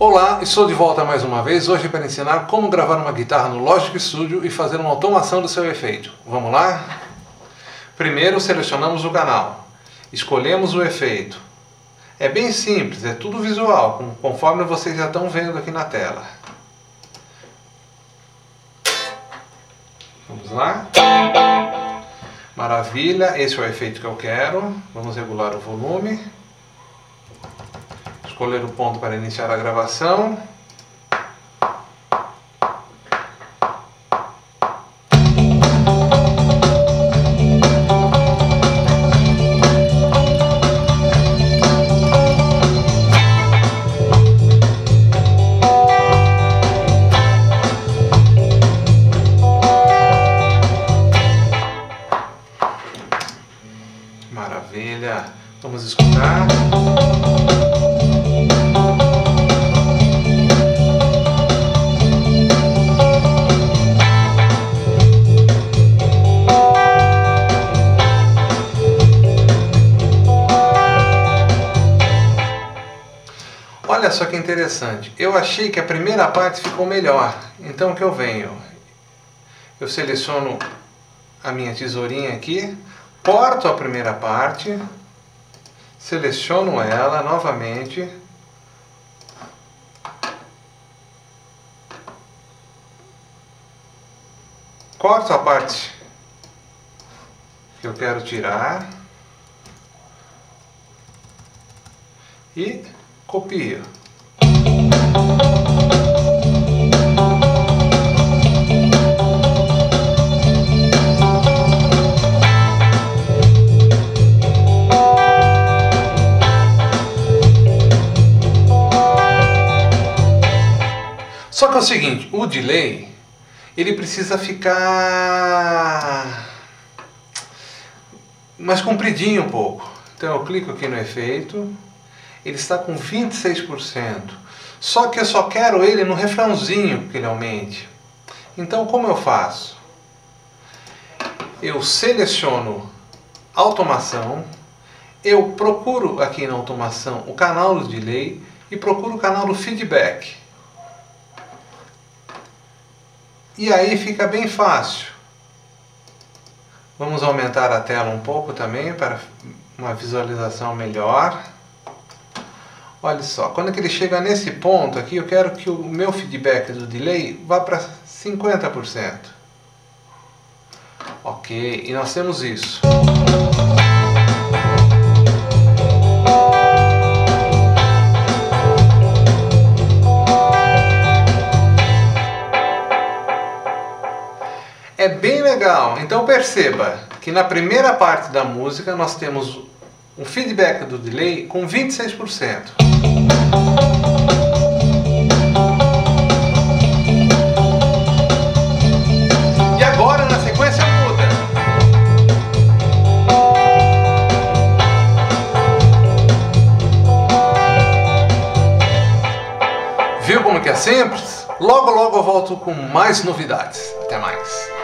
Olá, estou de volta mais uma vez, hoje para ensinar como gravar uma guitarra no Logic Studio e fazer uma automação do seu efeito. Vamos lá? Primeiro selecionamos o canal, escolhemos o efeito. É bem simples, é tudo visual, conforme vocês já estão vendo aqui na tela. Vamos lá? Maravilha, esse é o efeito que eu quero. Vamos regular o volume escolher o ponto para iniciar a gravação. Maravilha. Vamos escutar. Olha só que interessante, eu achei que a primeira parte ficou melhor, então o que eu venho? Eu seleciono a minha tesourinha aqui, corto a primeira parte, seleciono ela novamente, corto a parte que eu quero tirar. E copia. Só que é o seguinte, o delay ele precisa ficar mais compridinho um pouco. Então eu clico aqui no efeito, ele está com 26%. Só que eu só quero ele no refrãozinho que ele aumente. Então como eu faço? Eu seleciono automação, eu procuro aqui na automação o canal do delay e procuro o canal do feedback. E aí fica bem fácil. Vamos aumentar a tela um pouco também para uma visualização melhor. Olha só, quando ele chega nesse ponto aqui, eu quero que o meu feedback do delay vá para 50%. Ok, e nós temos isso. É bem legal, então perceba que na primeira parte da música nós temos um feedback do delay com 26%. E agora na sequência muda. Viu como que é simples? Logo logo eu volto com mais novidades. Até mais.